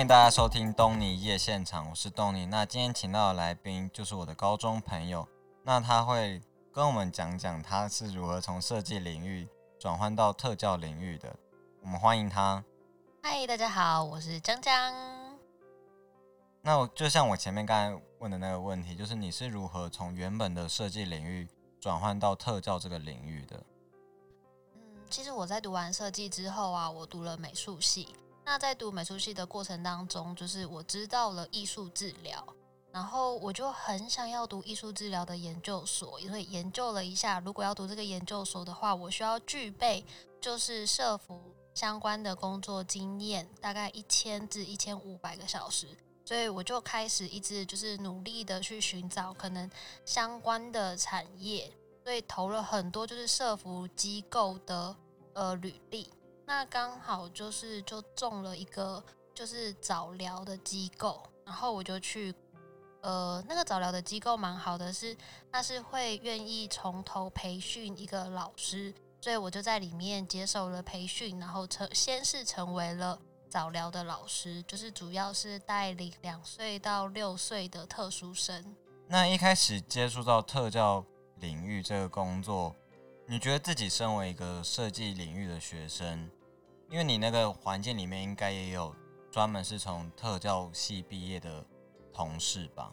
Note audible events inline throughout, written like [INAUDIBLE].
欢迎大家收听东尼夜现场，我是东尼。那今天请到的来宾就是我的高中朋友，那他会跟我们讲讲他是如何从设计领域转换到特教领域的。我们欢迎他。嗨，大家好，我是江江。那我就像我前面刚才问的那个问题，就是你是如何从原本的设计领域转换到特教这个领域的？嗯，其实我在读完设计之后啊，我读了美术系。那在读美术系的过程当中，就是我知道了艺术治疗，然后我就很想要读艺术治疗的研究所，因为研究了一下，如果要读这个研究所的话，我需要具备就是社服相关的工作经验，大概一千至一千五百个小时，所以我就开始一直就是努力的去寻找可能相关的产业，所以投了很多就是社服机构的呃履历。那刚好就是就中了一个就是早疗的机构，然后我就去，呃，那个早疗的机构蛮好的，是他是会愿意从头培训一个老师，所以我就在里面接受了培训，然后成先是成为了早疗的老师，就是主要是带领两岁到六岁的特殊生。那一开始接触到特教领域这个工作，你觉得自己身为一个设计领域的学生？因为你那个环境里面应该也有专门是从特教系毕业的同事吧？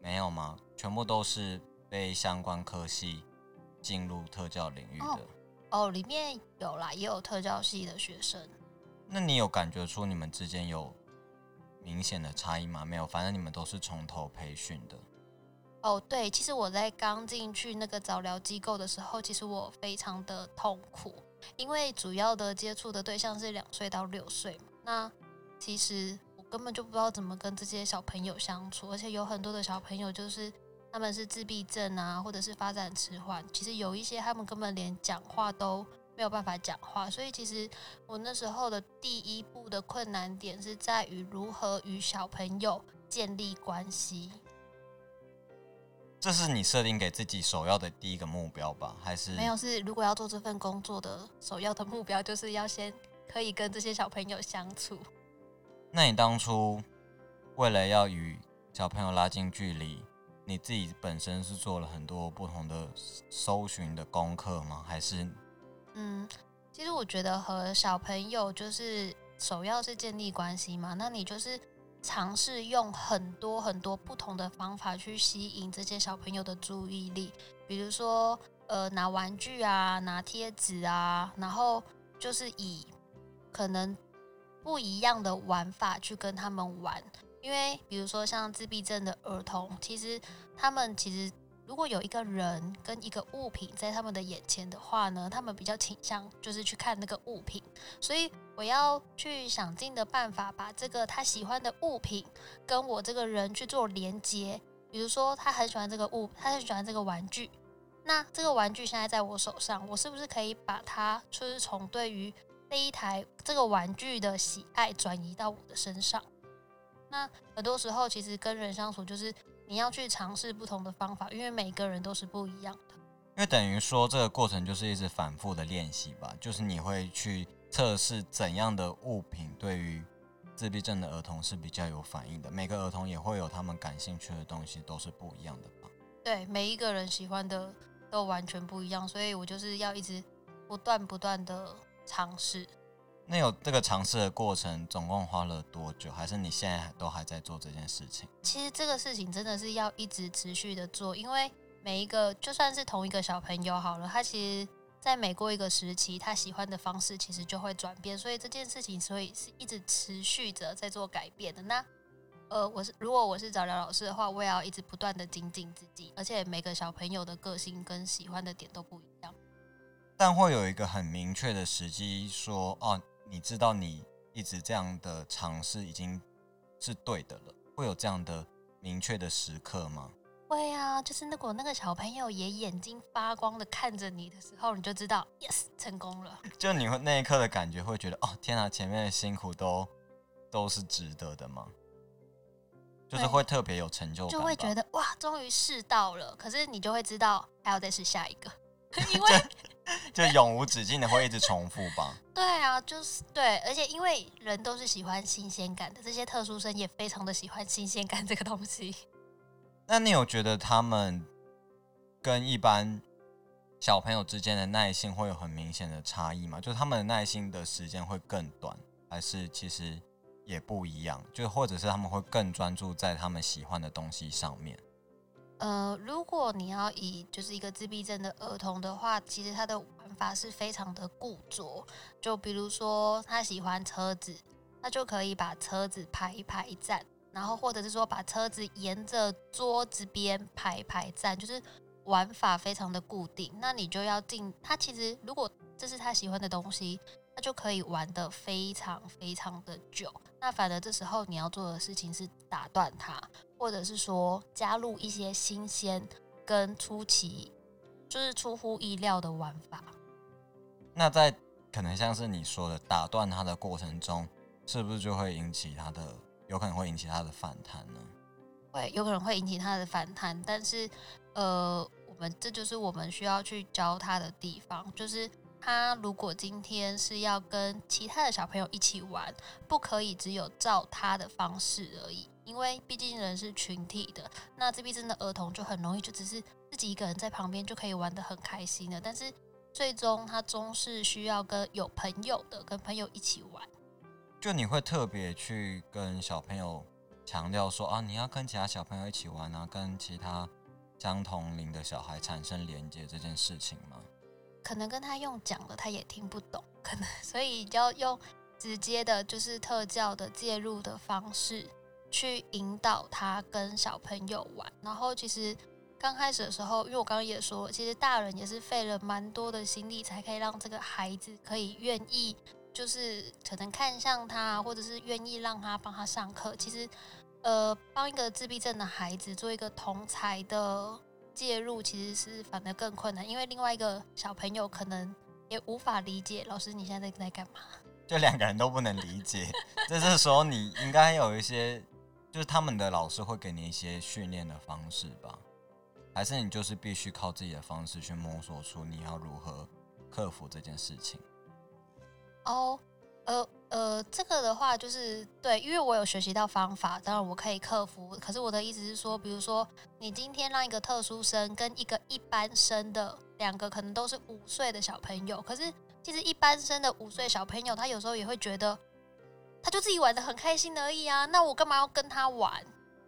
没有吗？全部都是被相关科系进入特教领域的？哦，里面有啦，也有特教系的学生。那你有感觉出你们之间有明显的差异吗？没有，反正你们都是从头培训的。哦，对，其实我在刚进去那个早疗机构的时候，其实我非常的痛苦。因为主要的接触的对象是两岁到六岁嘛，那其实我根本就不知道怎么跟这些小朋友相处，而且有很多的小朋友就是他们是自闭症啊，或者是发展迟缓，其实有一些他们根本连讲话都没有办法讲话，所以其实我那时候的第一步的困难点是在于如何与小朋友建立关系。这是你设定给自己首要的第一个目标吧？还是没有？是如果要做这份工作的首要的目标，就是要先可以跟这些小朋友相处。那你当初为了要与小朋友拉近距离，你自己本身是做了很多不同的搜寻的功课吗？还是？嗯，其实我觉得和小朋友就是首要是建立关系嘛。那你就是。尝试用很多很多不同的方法去吸引这些小朋友的注意力，比如说，呃，拿玩具啊，拿贴纸啊，然后就是以可能不一样的玩法去跟他们玩，因为比如说像自闭症的儿童，其实他们其实。如果有一个人跟一个物品在他们的眼前的话呢，他们比较倾向就是去看那个物品，所以我要去想尽的办法把这个他喜欢的物品跟我这个人去做连接。比如说他很喜欢这个物，他很喜欢这个玩具，那这个玩具现在在我手上，我是不是可以把它就是从对于那一台这个玩具的喜爱转移到我的身上？那很多时候其实跟人相处就是。你要去尝试不同的方法，因为每个人都是不一样的。因为等于说，这个过程就是一直反复的练习吧，就是你会去测试怎样的物品对于自闭症的儿童是比较有反应的。每个儿童也会有他们感兴趣的东西，都是不一样的吧？对，每一个人喜欢的都完全不一样，所以我就是要一直不断不断的尝试。那有这个尝试的过程，总共花了多久？还是你现在都还在做这件事情？其实这个事情真的是要一直持续的做，因为每一个就算是同一个小朋友好了，他其实在每过一个时期，他喜欢的方式其实就会转变，所以这件事情所以是一直持续着在做改变的。那呃，我是如果我是早疗老师的话，我也要一直不断的精进自己，而且每个小朋友的个性跟喜欢的点都不一样。但会有一个很明确的时机说，哦。你知道你一直这样的尝试已经是对的了，会有这样的明确的时刻吗？会啊，就是那果那个小朋友也眼睛发光的看着你的时候，你就知道，yes，成功了。[LAUGHS] 就你会那一刻的感觉，会觉得哦，天啊，前面的辛苦都都是值得的吗？就是会特别有成就感，就会觉得哇，终于试到了。可是你就会知道还要再试下一个，[LAUGHS] 因为 [LAUGHS] 就永无止境的会一直重复吧。[LAUGHS] 对啊，就是对，而且因为人都是喜欢新鲜感的，这些特殊生也非常的喜欢新鲜感这个东西。那你有觉得他们跟一般小朋友之间的耐性会有很明显的差异吗？就是他们的耐心的时间会更短，还是其实也不一样？就或者是他们会更专注在他们喜欢的东西上面？呃，如果你要以就是一个自闭症的儿童的话，其实他的玩法是非常的固着。就比如说他喜欢车子，他就可以把车子排排站，然后或者是说把车子沿着桌子边排排站，就是玩法非常的固定。那你就要进他其实如果这是他喜欢的东西，他就可以玩的非常非常的久。那反而这时候你要做的事情是打断他。或者是说加入一些新鲜跟出奇，就是出乎意料的玩法。那在可能像是你说的打断他的过程中，是不是就会引起他的有可能会引起他的反弹呢？会有可能会引起他的反弹，但是呃，我们这就是我们需要去教他的地方，就是他如果今天是要跟其他的小朋友一起玩，不可以只有照他的方式而已。因为毕竟人是群体的，那自闭症的儿童就很容易就只是自己一个人在旁边就可以玩的很开心的，但是最终他终是需要跟有朋友的，跟朋友一起玩。就你会特别去跟小朋友强调说啊，你要跟其他小朋友一起玩啊，跟其他相同龄的小孩产生连接这件事情吗？可能跟他用讲的他也听不懂，可能所以要用直接的，就是特教的介入的方式。去引导他跟小朋友玩，然后其实刚开始的时候，因为我刚刚也说，其实大人也是费了蛮多的心力，才可以让这个孩子可以愿意，就是可能看向他，或者是愿意让他帮他上课。其实，呃，帮一个自闭症的孩子做一个同才的介入，其实是反而更困难，因为另外一个小朋友可能也无法理解老师你现在在干嘛，[LAUGHS] 就两个人都不能理解，在这时候你应该有一些。就是他们的老师会给你一些训练的方式吧，还是你就是必须靠自己的方式去摸索出你要如何克服这件事情？哦，呃呃，这个的话就是对，因为我有学习到方法，当然我可以克服。可是我的意思是说，比如说你今天让一个特殊生跟一个一般生的两个可能都是五岁的小朋友，可是其实一般生的五岁小朋友，他有时候也会觉得。他就自己玩的很开心而已啊，那我干嘛要跟他玩？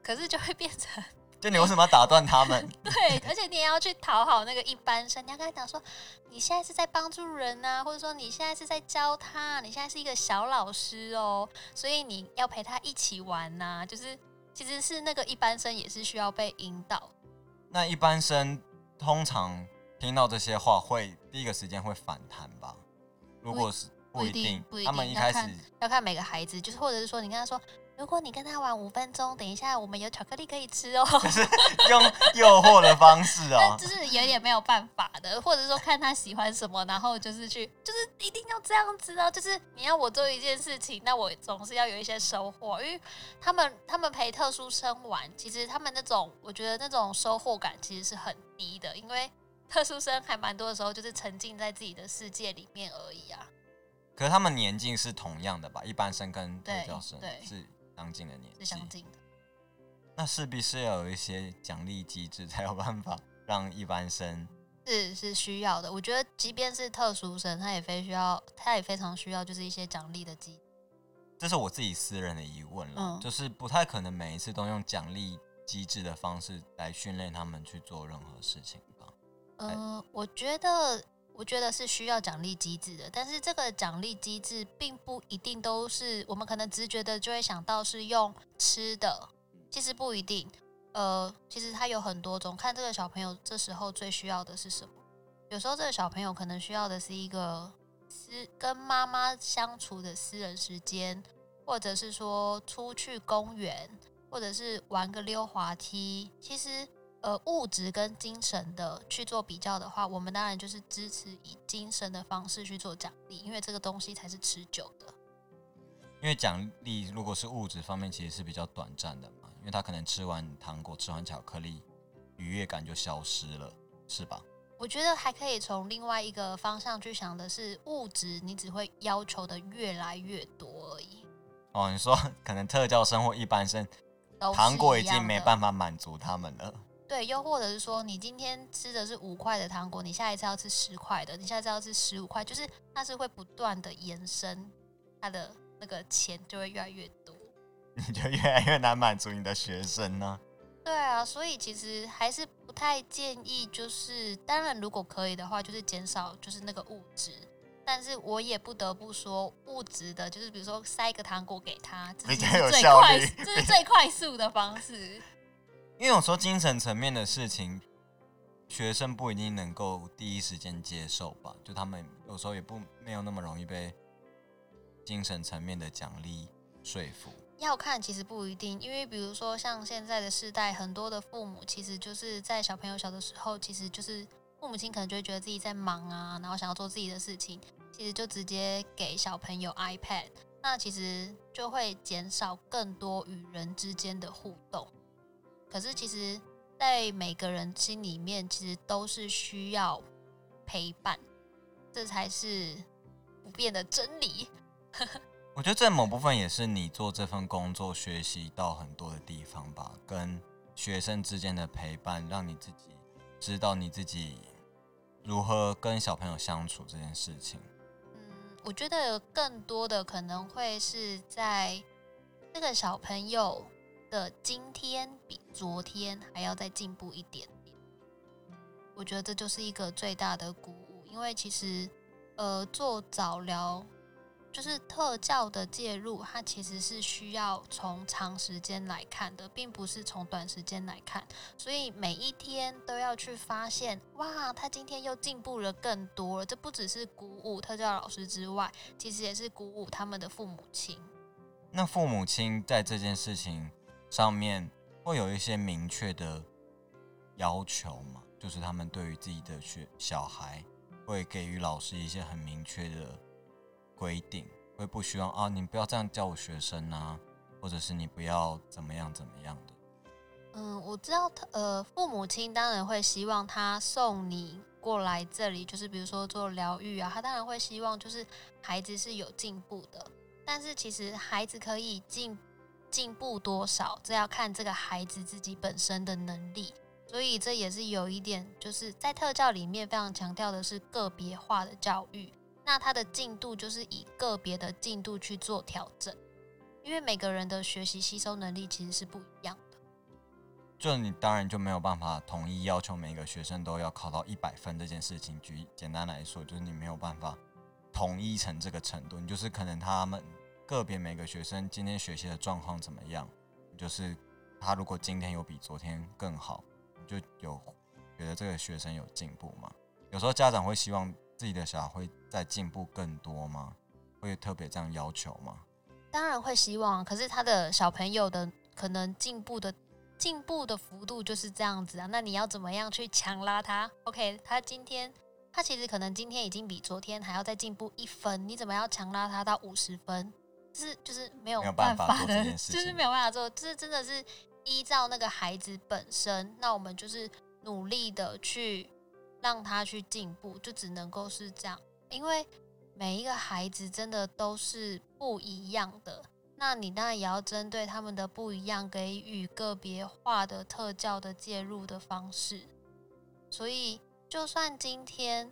可是就会变成，[LAUGHS] 就你为什么要打断他们？[LAUGHS] 对，而且你也要去讨好那个一般生，你要跟他讲说，你现在是在帮助人啊，或者说你现在是在教他，你现在是一个小老师哦，所以你要陪他一起玩呐。就是其实是那个一般生也是需要被引导。那一般生通常听到这些话，会第一个时间会反弹吧？如果是。不一定，他们一开始要看每个孩子，就是或者是说，你跟他说，如果你跟他玩五分钟，等一下我们有巧克力可以吃哦，就是 [LAUGHS] 用诱惑的方式哦，[LAUGHS] 就是有点没有办法的，或者说看他喜欢什么，然后就是去，就是一定要这样子哦，就是你要我做一件事情，那我总是要有一些收获，因为他们他们陪特殊生玩，其实他们那种我觉得那种收获感其实是很低的，因为特殊生还蛮多的时候就是沉浸在自己的世界里面而已啊。可是他们年纪是同样的吧？一般生跟特教生是相近的年纪，是相近的。那势必是要有一些奖励机制，才有办法让一般生是是需要的。我觉得，即便是特殊生，他也非需要，他也非常需要，就是一些奖励的机。这是我自己私人的疑问了，就是不太可能每一次都用奖励机制的方式来训练他们去做任何事情吧？嗯，我觉得。我觉得是需要奖励机制的，但是这个奖励机制并不一定都是我们可能直觉的就会想到是用吃的，其实不一定。呃，其实它有很多种，看这个小朋友这时候最需要的是什么。有时候这个小朋友可能需要的是一个私跟妈妈相处的私人时间，或者是说出去公园，或者是玩个溜滑梯。其实。呃，物质跟精神的去做比较的话，我们当然就是支持以精神的方式去做奖励，因为这个东西才是持久的。因为奖励如果是物质方面，其实是比较短暂的嘛，因为他可能吃完糖果、吃完巧克力，愉悦感就消失了，是吧？我觉得还可以从另外一个方向去想的是，物质你只会要求的越来越多而已。哦，你说 [LAUGHS] 可能特教生或一般生，都糖果已经没办法满足他们了。对，又或者是说，你今天吃的是五块的糖果，你下一次要吃十块的，你下一次要吃十五块，就是它是会不断的延伸，它的那个钱就会越来越多。[LAUGHS] 你就越来越难满足你的学生呢、对啊，所以其实还是不太建议，就是当然如果可以的话，就是减少就是那个物质。但是我也不得不说，物质的，就是比如说塞一个糖果给他，这是最快，这是最快速的方式。因为有时候精神层面的事情，学生不一定能够第一时间接受吧，就他们有时候也不没有那么容易被精神层面的奖励说服。要看其实不一定，因为比如说像现在的世代，很多的父母其实就是在小朋友小的时候，其实就是父母亲可能就会觉得自己在忙啊，然后想要做自己的事情，其实就直接给小朋友 iPad，那其实就会减少更多与人之间的互动。可是其实，在每个人心里面，其实都是需要陪伴，这才是不变的真理。[LAUGHS] 我觉得这某部分也是你做这份工作学习到很多的地方吧，跟学生之间的陪伴，让你自己知道你自己如何跟小朋友相处这件事情。嗯，我觉得更多的可能会是在这个小朋友的今天比昨天还要再进步一点点。我觉得这就是一个最大的鼓舞，因为其实呃做早疗就是特教的介入，它其实是需要从长时间来看的，并不是从短时间来看。所以每一天都要去发现，哇，他今天又进步了更多了。这不只是鼓舞特教老师之外，其实也是鼓舞他们的父母亲。那父母亲在这件事情上面会有一些明确的要求吗？就是他们对于自己的学小孩会给予老师一些很明确的规定，会不希望啊，你不要这样叫我学生啊，或者是你不要怎么样怎么样的。嗯，我知道他，呃，父母亲当然会希望他送你过来这里，就是比如说做疗愈啊，他当然会希望就是孩子是有进步的。但是其实孩子可以进进步多少，这要看这个孩子自己本身的能力。所以这也是有一点，就是在特教里面非常强调的是个别化的教育。那他的进度就是以个别的进度去做调整，因为每个人的学习吸收能力其实是不一样的。就你当然就没有办法统一要求每个学生都要考到一百分这件事情。举简单来说，就是你没有办法统一成这个程度，你就是可能他们个别每个学生今天学习的状况怎么样，就是他如果今天有比昨天更好，你就有觉得这个学生有进步吗？有时候家长会希望自己的小孩会再进步更多吗？会特别这样要求吗？当然会希望，可是他的小朋友的可能进步的进步的幅度就是这样子啊。那你要怎么样去强拉他？OK，他今天他其实可能今天已经比昨天还要再进步一分，你怎么要强拉他到五十分？就是就是没有办法法的做这件，事就是没有办法做，就是真的是依照那个孩子本身，那我们就是努力的去让他去进步，就只能够是这样，因为每一个孩子真的都是不一样的。那你当然也要针对他们的不一样，给予个别化的特教的介入的方式。所以，就算今天，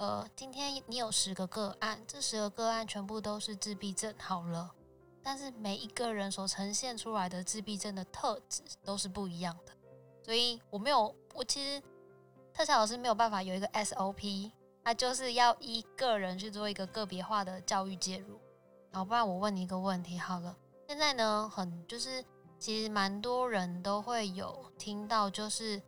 呃，今天你有十个个案，这十个个案全部都是自闭症，好了，但是每一个人所呈现出来的自闭症的特质都是不一样的。所以我没有，我其实特教老师没有办法有一个 SOP，他就是要依个人去做一个个别化的教育介入。好，不然我问你一个问题好了，现在呢，很就是其实蛮多人都会有听到，就是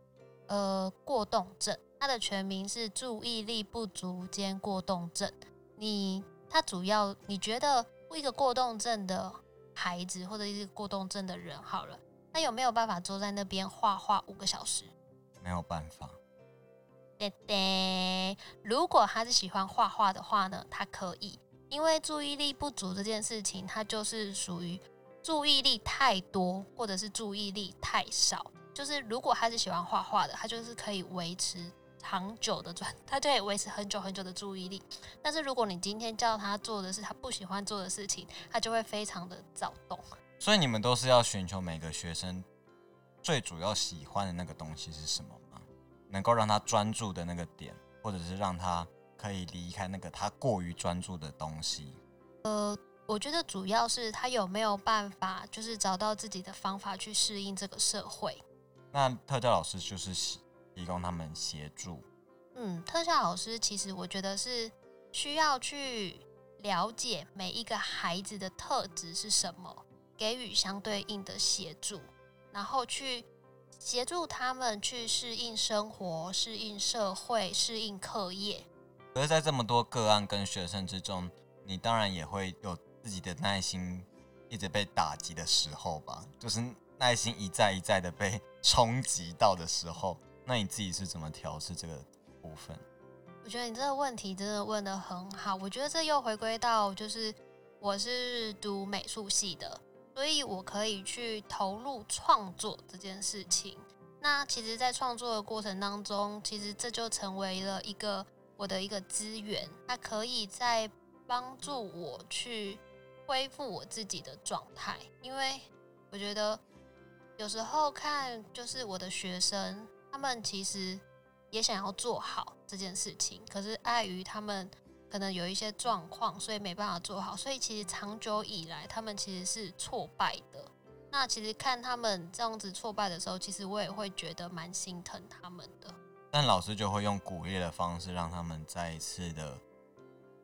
呃过动症，它的全名是注意力不足兼过动症。你它主要你觉得一个过动症的孩子或者一个过动症的人好了，他有没有办法坐在那边画画五个小时？没有办法。对对，如果他是喜欢画画的话呢，他可以，因为注意力不足这件事情，它就是属于注意力太多或者是注意力太少。就是如果他是喜欢画画的，他就是可以维持长久的专，他就可以维持很久很久的注意力。但是如果你今天叫他做的是他不喜欢做的事情，他就会非常的躁动。所以你们都是要寻求每个学生最主要喜欢的那个东西是什么吗？能够让他专注的那个点，或者是让他可以离开那个他过于专注的东西。呃，我觉得主要是他有没有办法，就是找到自己的方法去适应这个社会。那特教老师就是提供他们协助。嗯，特效老师其实我觉得是需要去了解每一个孩子的特质是什么，给予相对应的协助，然后去协助他们去适应生活、适应社会、适应课业。可是，在这么多个案跟学生之中，你当然也会有自己的耐心一直被打击的时候吧？就是耐心一再一再的被 [LAUGHS] 冲击到的时候，那你自己是怎么调试这个部分？我觉得你这个问题真的问的很好。我觉得这又回归到，就是我是读美术系的，所以我可以去投入创作这件事情。那其实，在创作的过程当中，其实这就成为了一个我的一个资源，它可以在。帮助我去恢复我自己的状态，因为我觉得有时候看就是我的学生，们其实也想要做好这件事情，可是碍于他们可能有一些状况，所以没办法做好。所以其实长久以来，他们其实是挫败的。那其实看他们这样子挫败的时候，其实我也会觉得蛮心疼他们的。但老师就会用鼓励的方式，让他们再一次的。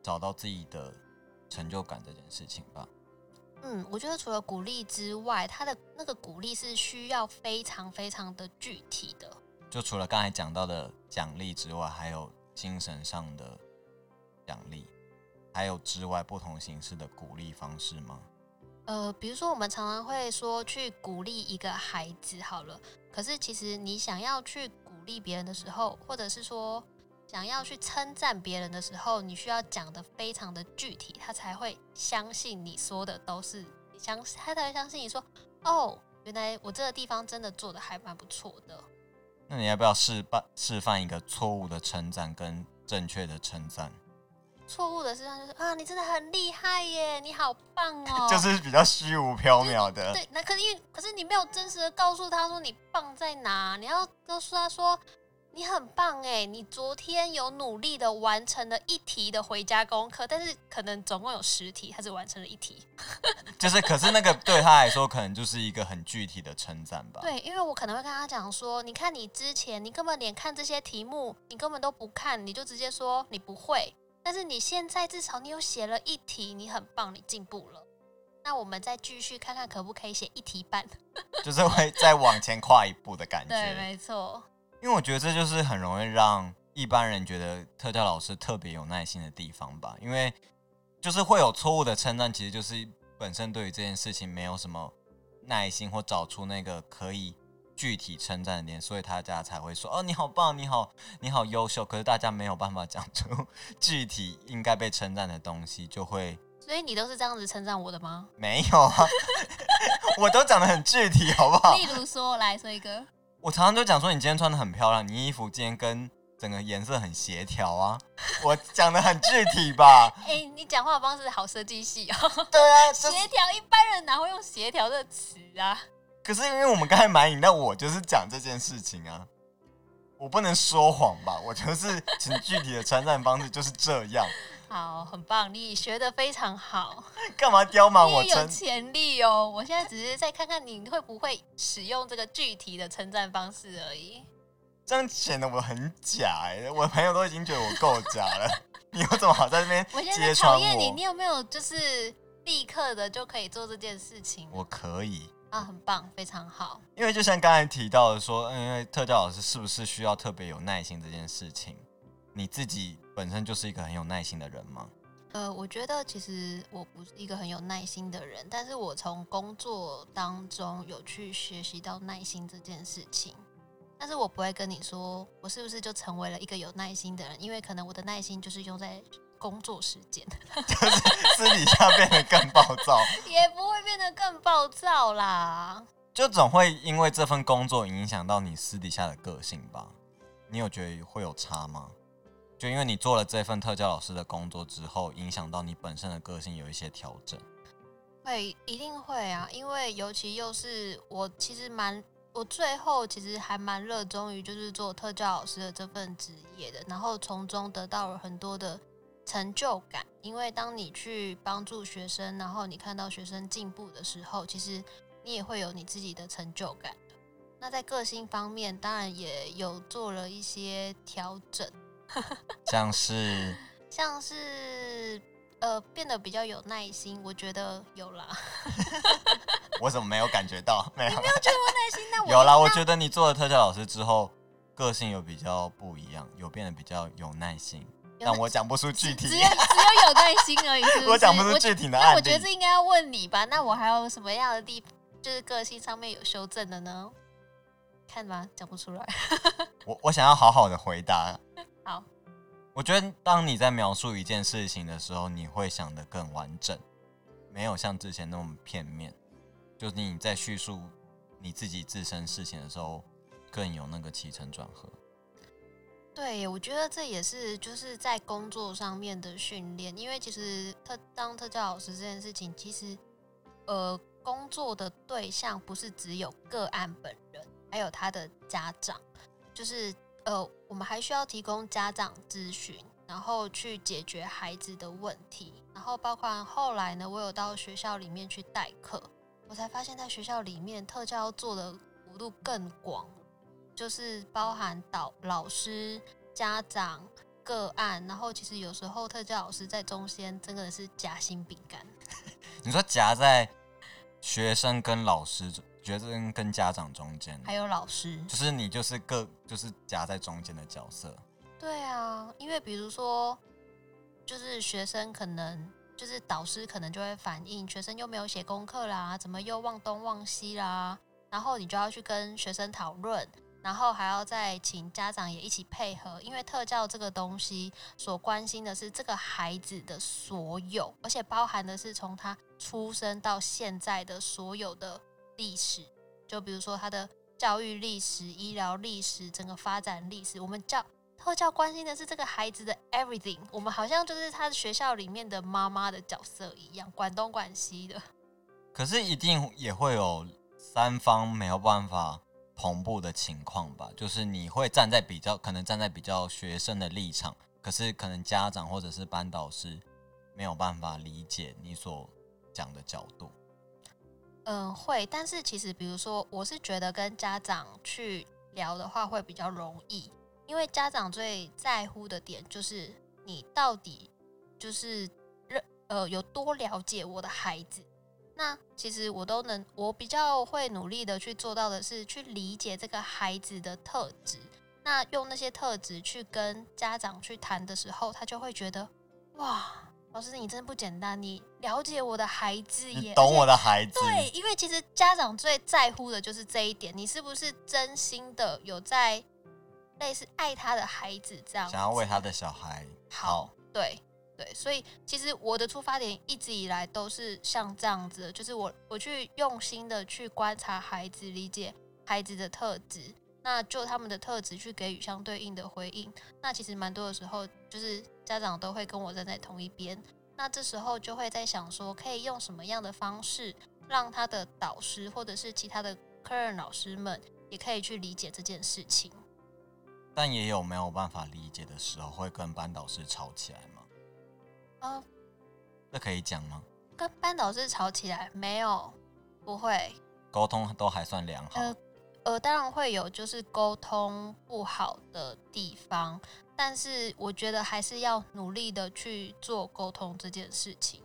找到自己的成就感这件事情吧。嗯，我觉得除了鼓励之外，他的那个鼓励是需要非常非常的具体的。就除了刚才讲到的奖励之外，还有精神上的奖励，还有之外不同形式的鼓励方式吗？呃，比如说我们常常会说去鼓励一个孩子好了，可是其实你想要去鼓励别人的时候，或者是说。想要去称赞别人的时候，你需要讲的非常的具体，他才会相信你说的都是相，他才会相信你说哦，原来我这个地方真的做的还蛮不错的。那你要不要示范示范一个错误的称赞跟正确的称赞？错误的示范就是啊，你真的很厉害耶，你好棒哦，[LAUGHS] 就是比较虚无缥缈的。对，那可是因为可是你没有真实的告诉他说你棒在哪，你要告诉他说。你很棒哎！你昨天有努力的完成了一题的回家功课，但是可能总共有十题，他只完成了一题。[LAUGHS] 就是，可是那个对他来说，可能就是一个很具体的称赞吧。对，因为我可能会跟他讲说：“你看，你之前你根本连看这些题目，你根本都不看，你就直接说你不会。但是你现在至少你有写了一题，你很棒，你进步了。那我们再继续看看，可不可以写一题半？[LAUGHS] 就是会再往前跨一步的感觉。对，没错。因为我觉得这就是很容易让一般人觉得特教老师特别有耐心的地方吧。因为就是会有错误的称赞，其实就是本身对于这件事情没有什么耐心，或找出那个可以具体称赞的点，所以大家才会说：“哦，你好棒，你好，你好优秀。”可是大家没有办法讲出 [LAUGHS] 具体应该被称赞的东西，就会。所以你都是这样子称赞我的吗？没有啊，[LAUGHS] 我都讲的很具体，好不好？例如说，来说一个。我常常就讲说，你今天穿的很漂亮，你衣服今天跟整个颜色很协调啊。我讲的很具体吧？[LAUGHS] 哎，你讲话的方式好设计系哦。对啊，协调一般人哪会用协调这个词啊？可是因为我们刚才买饮料，我就是讲这件事情啊，我不能说谎吧？我就是很具体的称赞方式就是这样。好，很棒，你学的非常好。[LAUGHS] 干嘛刁蛮我？有潜力哦！我现在只是在看看你会不会使用这个具体的称赞方式而已。这样显得我很假哎！我的朋友都已经觉得我够假了，[LAUGHS] 你有怎么好在这边揭穿我？你你有没有就是立刻的就可以做这件事情？我可以啊，很棒，非常好。因为就像刚才提到的说，因为特教老师是不是需要特别有耐心这件事情？你自己本身就是一个很有耐心的人吗？呃，我觉得其实我不是一个很有耐心的人，但是我从工作当中有去学习到耐心这件事情。但是我不会跟你说我是不是就成为了一个有耐心的人，因为可能我的耐心就是用在工作时间，就 [LAUGHS] 是私底下变得更暴躁，[LAUGHS] 也不会变得更暴躁啦。就总会因为这份工作影响到你私底下的个性吧。你有觉得会有差吗？就因为你做了这份特教老师的工作之后，影响到你本身的个性有一些调整。会，一定会啊！因为尤其又是我，其实蛮，我最后其实还蛮热衷于就是做特教老师的这份职业的，然后从中得到了很多的成就感。因为当你去帮助学生，然后你看到学生进步的时候，其实你也会有你自己的成就感的。那在个性方面，当然也有做了一些调整，[LAUGHS] 像是 [LAUGHS] 像是。呃，变得比较有耐心，我觉得有啦。[LAUGHS] 我怎么没有感觉到？没有，没有觉得我耐心？那我有啦。我觉得你做了特教老师之后，个性有比较不一样，有变得比较有耐心。但我讲不出具体，只有只有有耐心而已。我讲不出具体的案例。那我觉得这应该要问你吧？那我还有什么样的地，就是个性上面有修正的呢？看吧，讲不出来。我我想要好好的回答。我觉得，当你在描述一件事情的时候，你会想得更完整，没有像之前那么片面。就是你在叙述你自己自身事情的时候，更有那个起承转合。对，我觉得这也是就是在工作上面的训练，因为其实特当特教老师这件事情，其实呃，工作的对象不是只有个案本人，还有他的家长，就是。呃，我们还需要提供家长咨询，然后去解决孩子的问题，然后包括后来呢，我有到学校里面去代课，我才发现，在学校里面特教做的幅度更广，就是包含导老师、家长、个案，然后其实有时候特教老师在中间真的是夹心饼干。[LAUGHS] 你说夹在学生跟老师？学生跟家长中间，还有老师，就是你就是各就是夹在中间的角色。对啊，因为比如说，就是学生可能就是导师可能就会反映学生又没有写功课啦，怎么又忘东忘西啦，然后你就要去跟学生讨论，然后还要再请家长也一起配合，因为特教这个东西所关心的是这个孩子的所有，而且包含的是从他出生到现在的所有的。历史，就比如说他的教育历史、医疗历史、整个发展历史，我们教特教关心的是这个孩子的 everything。我们好像就是他的学校里面的妈妈的角色一样，管东管西的。可是一定也会有三方没有办法同步的情况吧？就是你会站在比较可能站在比较学生的立场，可是可能家长或者是班导师没有办法理解你所讲的角度。嗯，会，但是其实，比如说，我是觉得跟家长去聊的话会比较容易，因为家长最在乎的点就是你到底就是认呃有多了解我的孩子。那其实我都能，我比较会努力的去做到的是去理解这个孩子的特质，那用那些特质去跟家长去谈的时候，他就会觉得哇。老师，你真不简单，你了解我的孩子，也懂我的孩子。对，因为其实家长最在乎的就是这一点，你是不是真心的有在类似爱他的孩子这样，想要为他的小孩好。对对，所以其实我的出发点一直以来都是像这样子，就是我我去用心的去观察孩子，理解孩子的特质，那就他们的特质去给予相对应的回应。那其实蛮多的时候就是。家长都会跟我站在同一边，那这时候就会在想说，可以用什么样的方式，让他的导师或者是其他的科任老师们也可以去理解这件事情。但也有没有办法理解的时候，会跟班导师吵起来吗？呃，这可以讲吗？跟班导师吵起来没有？不会，沟通都还算良好。呃，当然会有就是沟通不好的地方。但是我觉得还是要努力的去做沟通这件事情，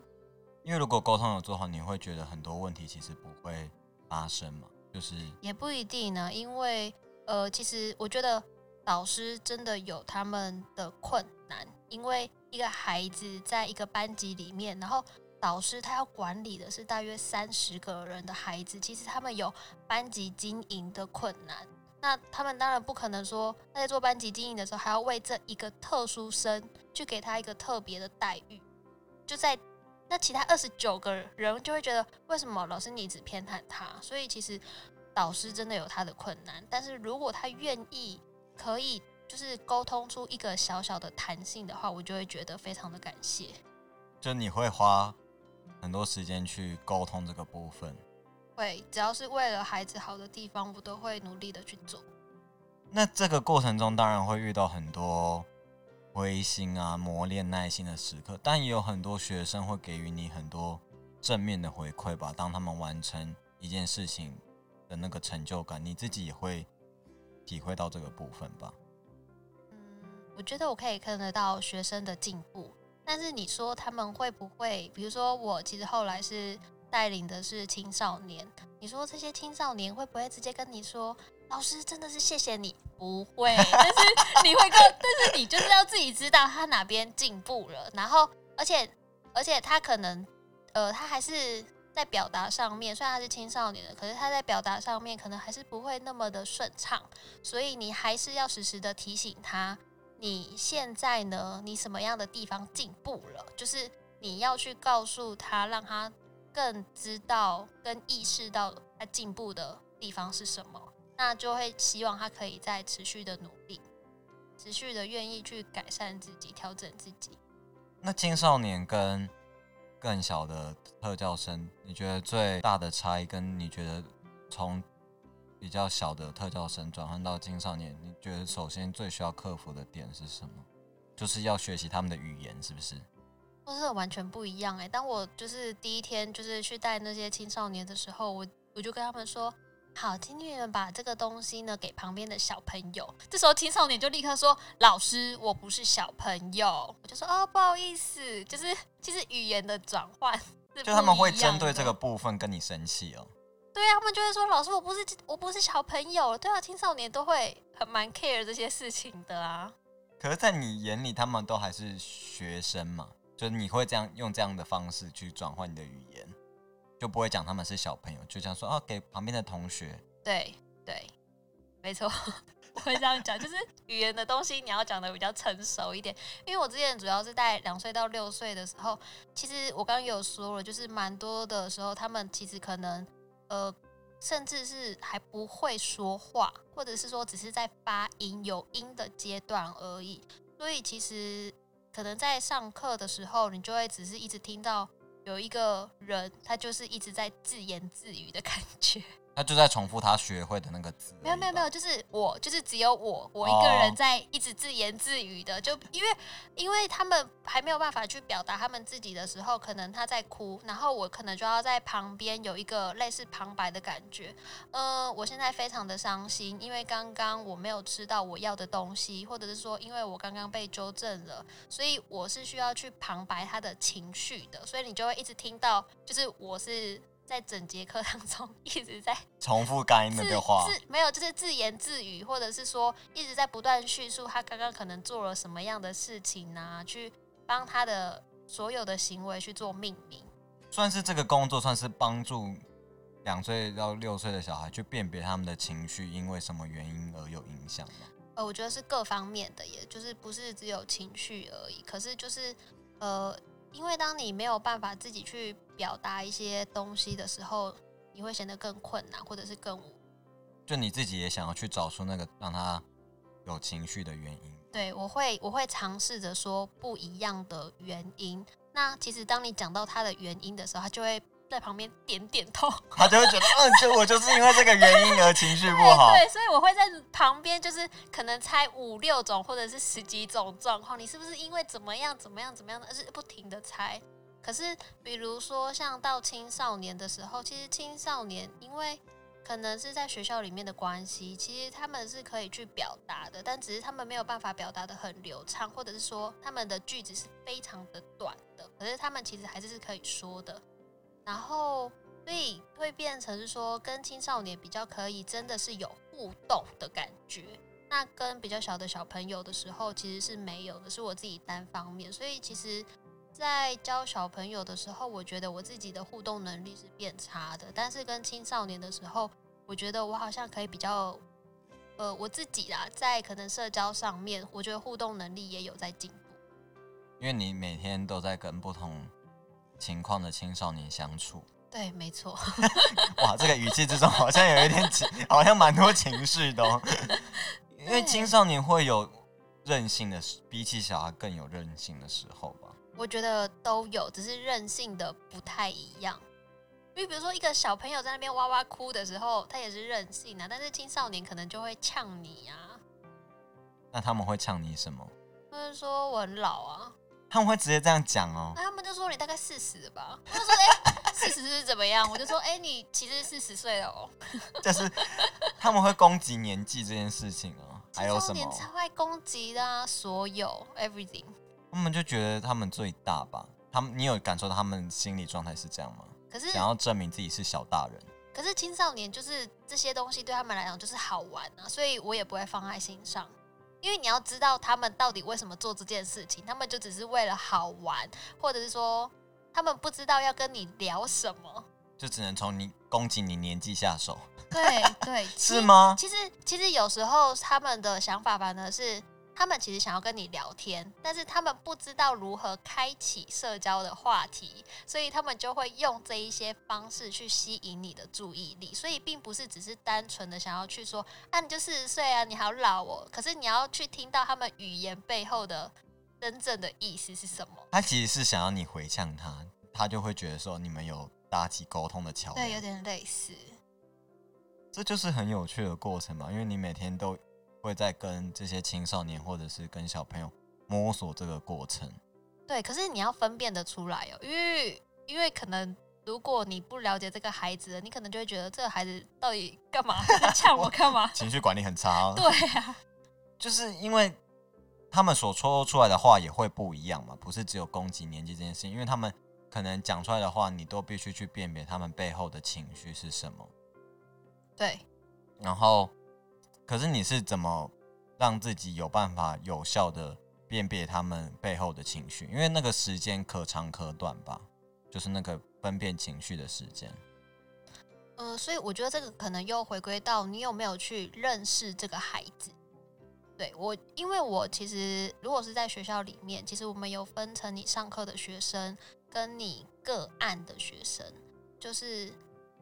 因为如果沟通有做好，你会觉得很多问题其实不会发生嘛，就是也不一定呢，因为呃，其实我觉得导师真的有他们的困难，因为一个孩子在一个班级里面，然后导师他要管理的是大约三十个人的孩子，其实他们有班级经营的困难。那他们当然不可能说，他在做班级经营的时候，还要为这一个特殊生去给他一个特别的待遇。就在那其他二十九个人就会觉得，为什么老师你只偏袒他？所以其实导师真的有他的困难。但是如果他愿意，可以就是沟通出一个小小的弹性的话，我就会觉得非常的感谢。就你会花很多时间去沟通这个部分。会，只要是为了孩子好的地方，我都会努力的去做。那这个过程中，当然会遇到很多灰心啊、磨练耐心的时刻，但也有很多学生会给予你很多正面的回馈吧。当他们完成一件事情的那个成就感，你自己也会体会到这个部分吧。嗯，我觉得我可以看得到学生的进步，但是你说他们会不会？比如说我其实后来是带领的是青少年，你说这些青少年会不会直接跟你说，老师真的是谢谢你？不会，但是 [LAUGHS] 你会跟，但是你就是要自己知道他哪边进步了，然后而且而且他可能呃他还是在表达上面，虽然他是青少年的，可是他在表达上面可能还是不会那么的顺畅，所以你还是要时时的提醒他，你现在呢，你什么样的地方进步了，就是你要去告诉他，让他更知道、跟意识到他进步的地方是什么，那就会希望他可以再持续的努力，持续的愿意去改善自己、调整自己。那青少年跟更小的特教生，你觉得最大的差异，跟你觉得从比较小的特教生转换到青少年，你觉得首先最需要克服的点是什么？就是要学习他们的语言，是不是？都是完全不一样哎、当我就是第一天就是去带那些青少年的时候，我我就跟他们说，好，请你们把这个东西呢给旁边的小朋友。这时候青少年就立刻说，老师，我不是小朋友。我就说，哦，不好意思，就是其实语言的转换是就他们会针对这个部分跟你生气哦。对啊，他们就会说：“老师，我不是我不是小朋友。”对啊，青少年都会很蛮 care 这些事情的啊。可是，在你眼里，他们都还是学生嘛？就是你会这样用这样的方式去转换你的语言，就不会讲他们是小朋友，就这样说哦，给旁边的同学。对对，没错，[LAUGHS] 我会这样讲，就是语言的东西你要讲的比较成熟一点。因为我之前主要是带两岁到六岁的时候，其实我刚刚有说了，就是蛮多的时候，他们其实可能呃，甚至是还不会说话，或者是说只是在发音有音的阶段而已。所以其实可能在上课的时候，你就会只是一直听到有一个人，他就是一直在自言自语的感觉。他就在重复他学会的那个字。没有没有没有，，就是我，就是只有我，我一个人在一直自言自语的，就因为因为他们还没有办法去表达他们自己的时候，可能他在哭，然后我可能就要在旁边有一个类似旁白的感觉。呃，我现在非常的伤心，因为刚刚我没有吃到我要的东西，或者是说因为我刚刚被纠正了，所以我是需要去旁白他的情绪的，所以你就会一直听到，就是我是。在整节课当中 [LAUGHS] 一直在重复刚刚那自个话。自没有，就是自言自语，或者是说一直在不断叙述他刚刚可能做了什么样的事情啊，去帮他的所有的行为去做命名。算是这个工作，算是帮助两岁到六岁的小孩去辨别他们的情绪因为什么原因而有影响吗？呃，我觉得是各方面的，也就是不是只有情绪而已。可是就是呃，因为当你没有办法自己去表达一些东西的时候，你会显得更困难，或者是更就你自己也想要去找出那个让他有情绪的原因。对，我会我会尝试着说不一样的原因。那其实当你讲到他的原因的时候，他就会在旁边点点头。[LAUGHS] 他就会觉得，嗯，就我就是因为这个原因而情绪不好。[LAUGHS] 对，所以我会在旁边，就是可能猜五六种或者是十几种状况，你是不是因为怎么样怎么样怎么样的，而是不停的猜。可是比如说像到青少年的时候，其实青少年因为可能是在学校里面的关系，其实他们是可以去表达的，但只是他们没有办法表达的很流畅，或者是说他们的句子是非常的短的，可是他们其实还是是可以说的。然后，所以会变成是说，跟青少年比较可以真的是有互动的感觉。那跟比较小的小朋友的时候，其实是没有的，是我自己单方面。所以其实，在教小朋友的时候，我觉得我自己的互动能力是变差的。但是跟青少年的时候，我觉得我好像可以比较，呃，我自己啦，在可能社交上面，我觉得互动能力也有在进步。因为你每天都在跟不同情况的青少年相处。对，没错。[LAUGHS] 哇，这个语气之中好像有一点情，[LAUGHS] 好像蛮多情绪的、哦。[LAUGHS] 因为青少年会有任性的时，比起小孩更有任性的时候吧。我觉得都有，只是任性的不太一样。因为比如说一个小朋友在那边哇哇哭的时候，他也是任性啊，但是青少年可能就会呛你啊，那他们会呛你什么？或者说我很老啊，他们会直接这样讲哦。那他们就说你大概四十了吧？我就说哎，四十是怎么样？我就说哎，你其实四十岁了哦。[LAUGHS] 就是他们会攻击年纪这件事情哦。还有什么？年超爱攻击的啊，所有 everything。他们就觉得他们最大吧？他们，你有感受到他们心理状态是这样吗？可是想要证明自己是小大人。可是青少年就是这些东西对他们来讲就是好玩啊，所以我也不会放在心上。因为你要知道他们到底为什么做这件事情，他们就只是为了好玩，或者是说他们不知道要跟你聊什么。就只能从你攻击你年纪下手，对对，是吗？其实其实有时候他们的想法反而是，他们其实想要跟你聊天，但是他们不知道如何开启社交的话题，所以他们就会用这一些方式去吸引你的注意力。所以并不是只是单纯的想要去说，啊你就四十岁啊，你好老哦。可是你要去听到他们语言背后的真正的意思是什么？他其实是想要你回呛他，他就会觉得说你们有搭起沟通的桥对，有，点类似。这就是很有趣的过程嘛。因为你每天都会在跟这些青少年或者是跟小朋友摸索这个过程。对，可是你要分辨得出来哦，因为因为可能如果你不了解这个孩子，你可能就会觉得这个孩子到底干嘛在呛我干嘛？[LAUGHS] 情绪管理很差、哦，[LAUGHS] 对啊，[LAUGHS] 就是因为他们所说出来的话也会不一样嘛，不是只有攻击年纪这件事情，因为他们可能讲出来的话，你都必须去辨别他们背后的情绪是什么。对，然后，可是你是怎么让自己有办法有效的辨别他们背后的情绪？因为那个时间可长可短吧，就是那个分辨情绪的时间。呃，所以我觉得这个可能又回归到你有没有去认识这个孩子。对我，因为我其实如果是在学校里面，其实我们有分成你上课的学生跟你个案的学生。就是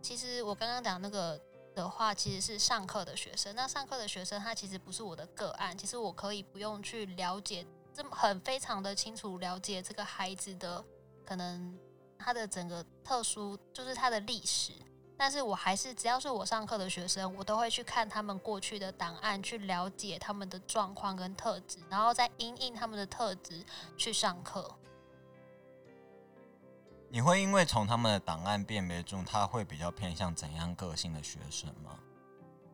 其实我刚刚讲那个的话，其实是上课的学生。那上课的学生他其实不是我的个案，其实我可以不用去了解这么很非常的清楚了解这个孩子的可能他的整个特殊，就是他的历史。但是我还是只要是我上课的学生，我都会去看他们过去的档案，去了解他们的状况跟特质，然后再因应他们的特质去上课。你会因为从他们的档案辨别中，他会比较偏向怎样个性的学生吗？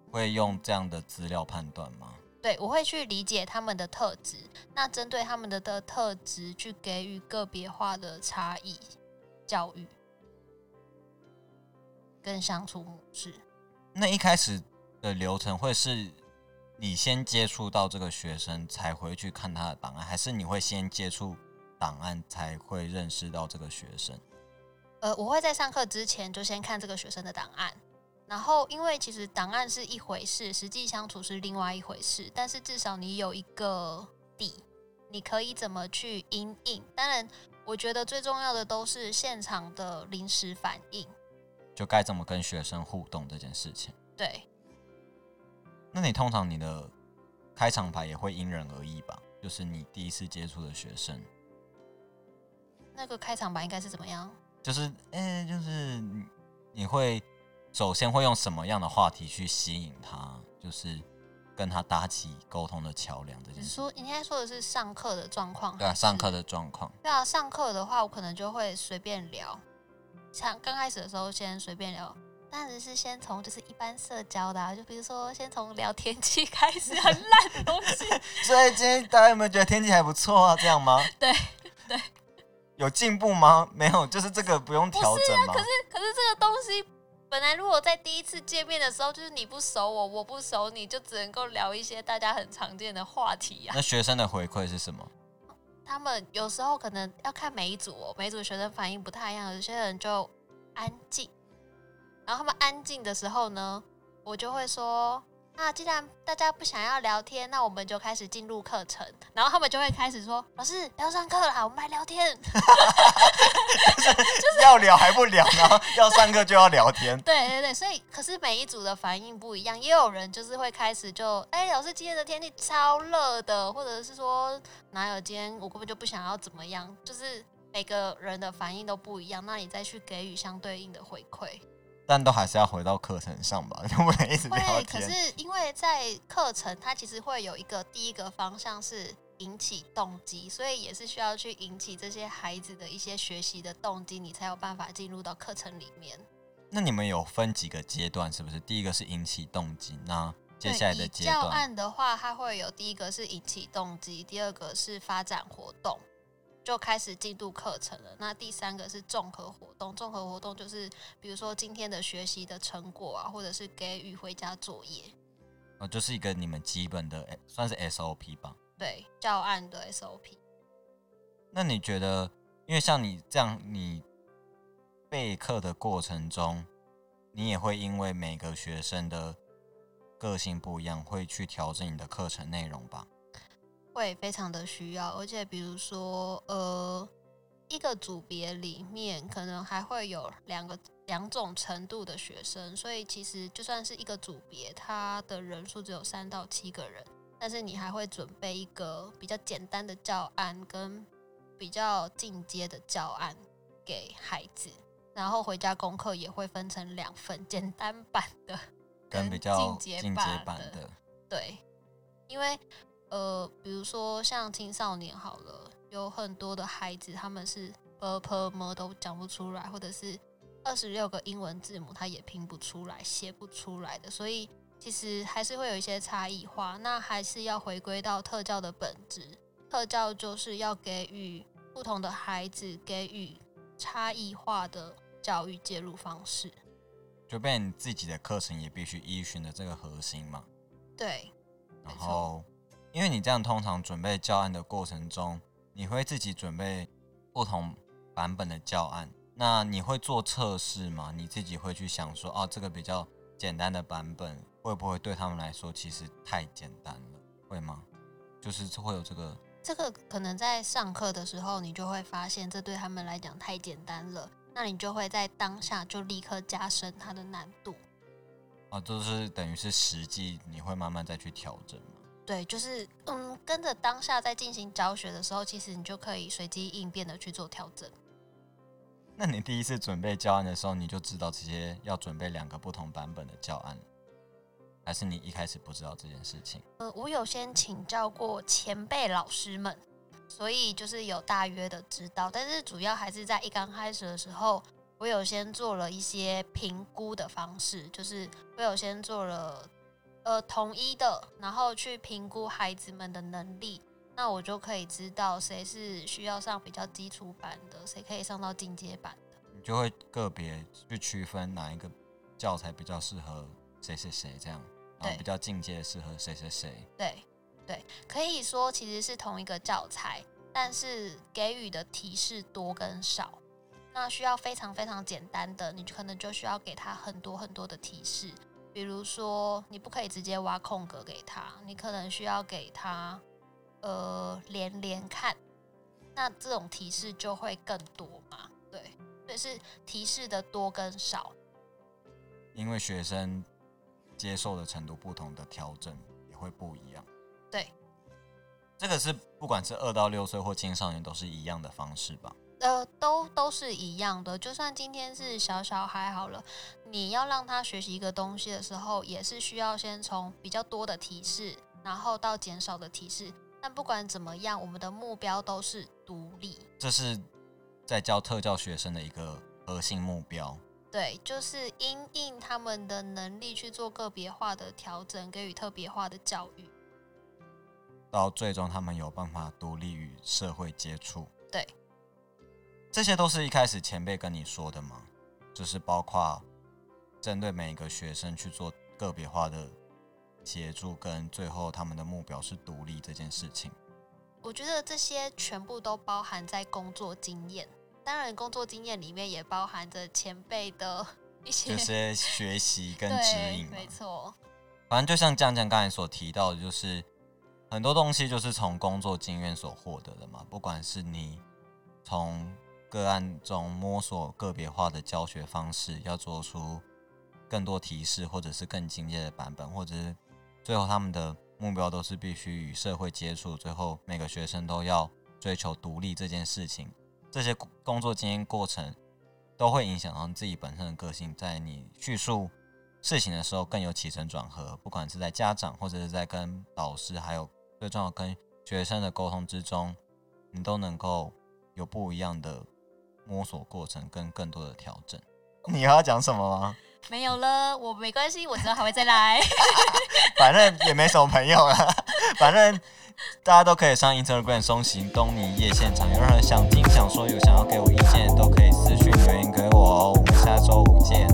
会用这样的资料判断吗？对，我会去理解他们的特质，那针对他们的的特质去给予个别化的差异教育跟相处模式。那一开始的流程会是你先接触到这个学生才回去看他的档案，还是你会先接触档案才会认识到这个学生？呃，我会在上课之前就先看这个学生的档案，然后因为其实档案是一回事，实际相处是另外一回事，但是至少你有一个底，你可以怎么去应应。当然，我觉得最重要的都是现场的临时反应。就该怎么跟学生互动这件事情。对，那你通常你的开场白也会因人而异吧？就是你第一次接触的学生，那个开场白应该是怎么样？就是哎、就是你你会首先会用什么样的话题去吸引他？就是跟他搭起沟通的桥梁这件事。你说，你应该说的是上课的状况。对啊，上课的状况。对啊，上课的话，我可能就会随便聊，像刚开始的时候先随便聊，当然是先从就是一般社交的、啊，就比如说先从聊天气开始，很烂的东西。所以今天大家有没有觉得天气还不错啊？这样吗？对对，有进步吗？[LAUGHS] 没有，就是这个不用调整吗？可是可是这个东西本来如果在第一次见面的时候，就是你不熟我，我不熟你，就只能够聊一些大家很常见的话题啊。那学生的回馈是什么？他们有时候可能要看每一组哦，每一组学生反应不太一样，有些人就安静，然后他们安静的时候呢，我就会说那既然大家不想要聊天，那我们就开始进入课程。然后他们就会开始说：“老师，不要上课了，我们来聊天。[LAUGHS] 要聊还不聊，然后要上课就要聊天”。对对对，所以可是每一组的反应不一样，也有人就是会开始就：“哎，老师今天的天气超热的，或者是说哪有今天我根本就不想要怎么样。”就是每个人的反应都不一样，那你再去给予相对应的回馈。但都还是要回到课程上吧，[LAUGHS] 不能一直聊会，天。可是因为在课程，它其实会有一个第一个方向是引起动机，所以也是需要去引起这些孩子的一些学习的动机，你才有办法进入到课程里面。那你们有分几个阶段，是不是？第一个是引起动机，那接下来的阶段教案的话，它会有第一个是引起动机，第二个是发展活动。就开始进度课程了。那第三个是综合活动，综合活动就是比如说今天的学习的成果啊，或者是给予回家作业。哦，就是一个你们基本的算是 SOP 吧。对，教案的 SOP。那你觉得，因为像你这样，你备课的过程中，你也会因为每个学生的个性不一样，会去调整你的课程内容吧？会非常的需要，而且比如说，呃，一个组别里面可能还会有两个两种程度的学生，所以其实就算是一个组别，它的人数只有三到七个人，但是你还会准备一个比较简单的教案跟比较进阶的教案给孩子，然后回家功课也会分成两份，简单版的 [LAUGHS] 跟比较进阶版的，对，因为。呃，比如说像青少年好了，有很多的孩子他们是 p p m 都讲不出来，或者是二十六个英文字母他也拼不出来、写不出来的，所以其实还是会有一些差异化。那还是要回归到特教的本质，特教就是要给予不同的孩子给予差异化的教育介入方式，就变你自己的课程也必须依循的这个核心嘛。对，然后。因为你这样通常准备教案的过程中，你会自己准备不同版本的教案，那你会做测试吗？你自己会去想说，哦，这个比较简单的版本会不会对他们来说其实太简单了？会吗？就是会有这个，这个可能在上课的时候，你就会发现这对他们来讲太简单了，那你就会在当下就立刻加深它的难度。啊，就是等于是实际你会慢慢再去调整。对，就是嗯，跟着当下在进行教学的时候，其实你就可以随机应变的去做调整。那你第一次准备教案的时候，你就知道这些要准备两个不同版本的教案，还是你一开始不知道这件事情？呃，我有先请教过前辈老师们，所以就是有大约的知道，但是主要还是在一刚开始的时候，我有先做了一些评估的方式，就是我有先做了。呃，统一的，然后去评估孩子们的能力，那我就可以知道谁是需要上比较基础版的，谁可以上到进阶版的。你就会个别去区分哪一个教材比较适合谁谁谁这样，然后比较进阶适合谁谁谁。对对，可以说其实是同一个教材，但是给予的提示多跟少。那需要非常非常简单的，你可能就需要给他很多很多的提示。比如说，你不可以直接挖空格给他，你可能需要给他呃连连看，那这种提示就会更多嘛？对，所以是提示的多跟少。因为学生接受的程度不同，的调整也会不一样。对，这个是不管是二到六岁或青少年都是一样的方式吧？呃，都都是一样的。就算今天是小小孩好了，你要让他学习一个东西的时候，也是需要先从比较多的提示，然后到减少的提示。但不管怎么样，我们的目标都是独立。这是在教特教学生的一个核心目标。对，就是因应他们的能力去做个别化的调整，给予特别化的教育，到最终他们有办法独立与社会接触。对。这些都是一开始前辈跟你说的吗？就是包括针对每一个学生去做个别化的协助，跟最后他们的目标是独立这件事情。我觉得这些全部都包含在工作经验，当然工作经验里面也包含着前辈的一些就是学习跟指引。[LAUGHS] 没错。反正就像酱酱刚才所提到的，就是很多东西就是从工作经验所获得的嘛。不管是你从个案中摸索个别化的教学方式，要做出更多提示，或者是更精简的版本，或者是最后他们的目标都是必须与社会接触，最后每个学生都要追求独立这件事情。这些工作经验过程都会影响到自己本身的个性，在你叙述事情的时候更有起承转合，不管是在家长或者是在跟老师，还有最重要跟学生的沟通之中，你都能够有不一样的。摸索过程跟更多的调整，你还要讲什么吗？没有了，我没关系，我知道还会再来。[LAUGHS] 反正也没什么朋友了，反正大家都可以上 Instagram 松行东尼夜现场，有任何想听、想说、有想要给我意见，都可以私讯留言给我哦。我们下周五见。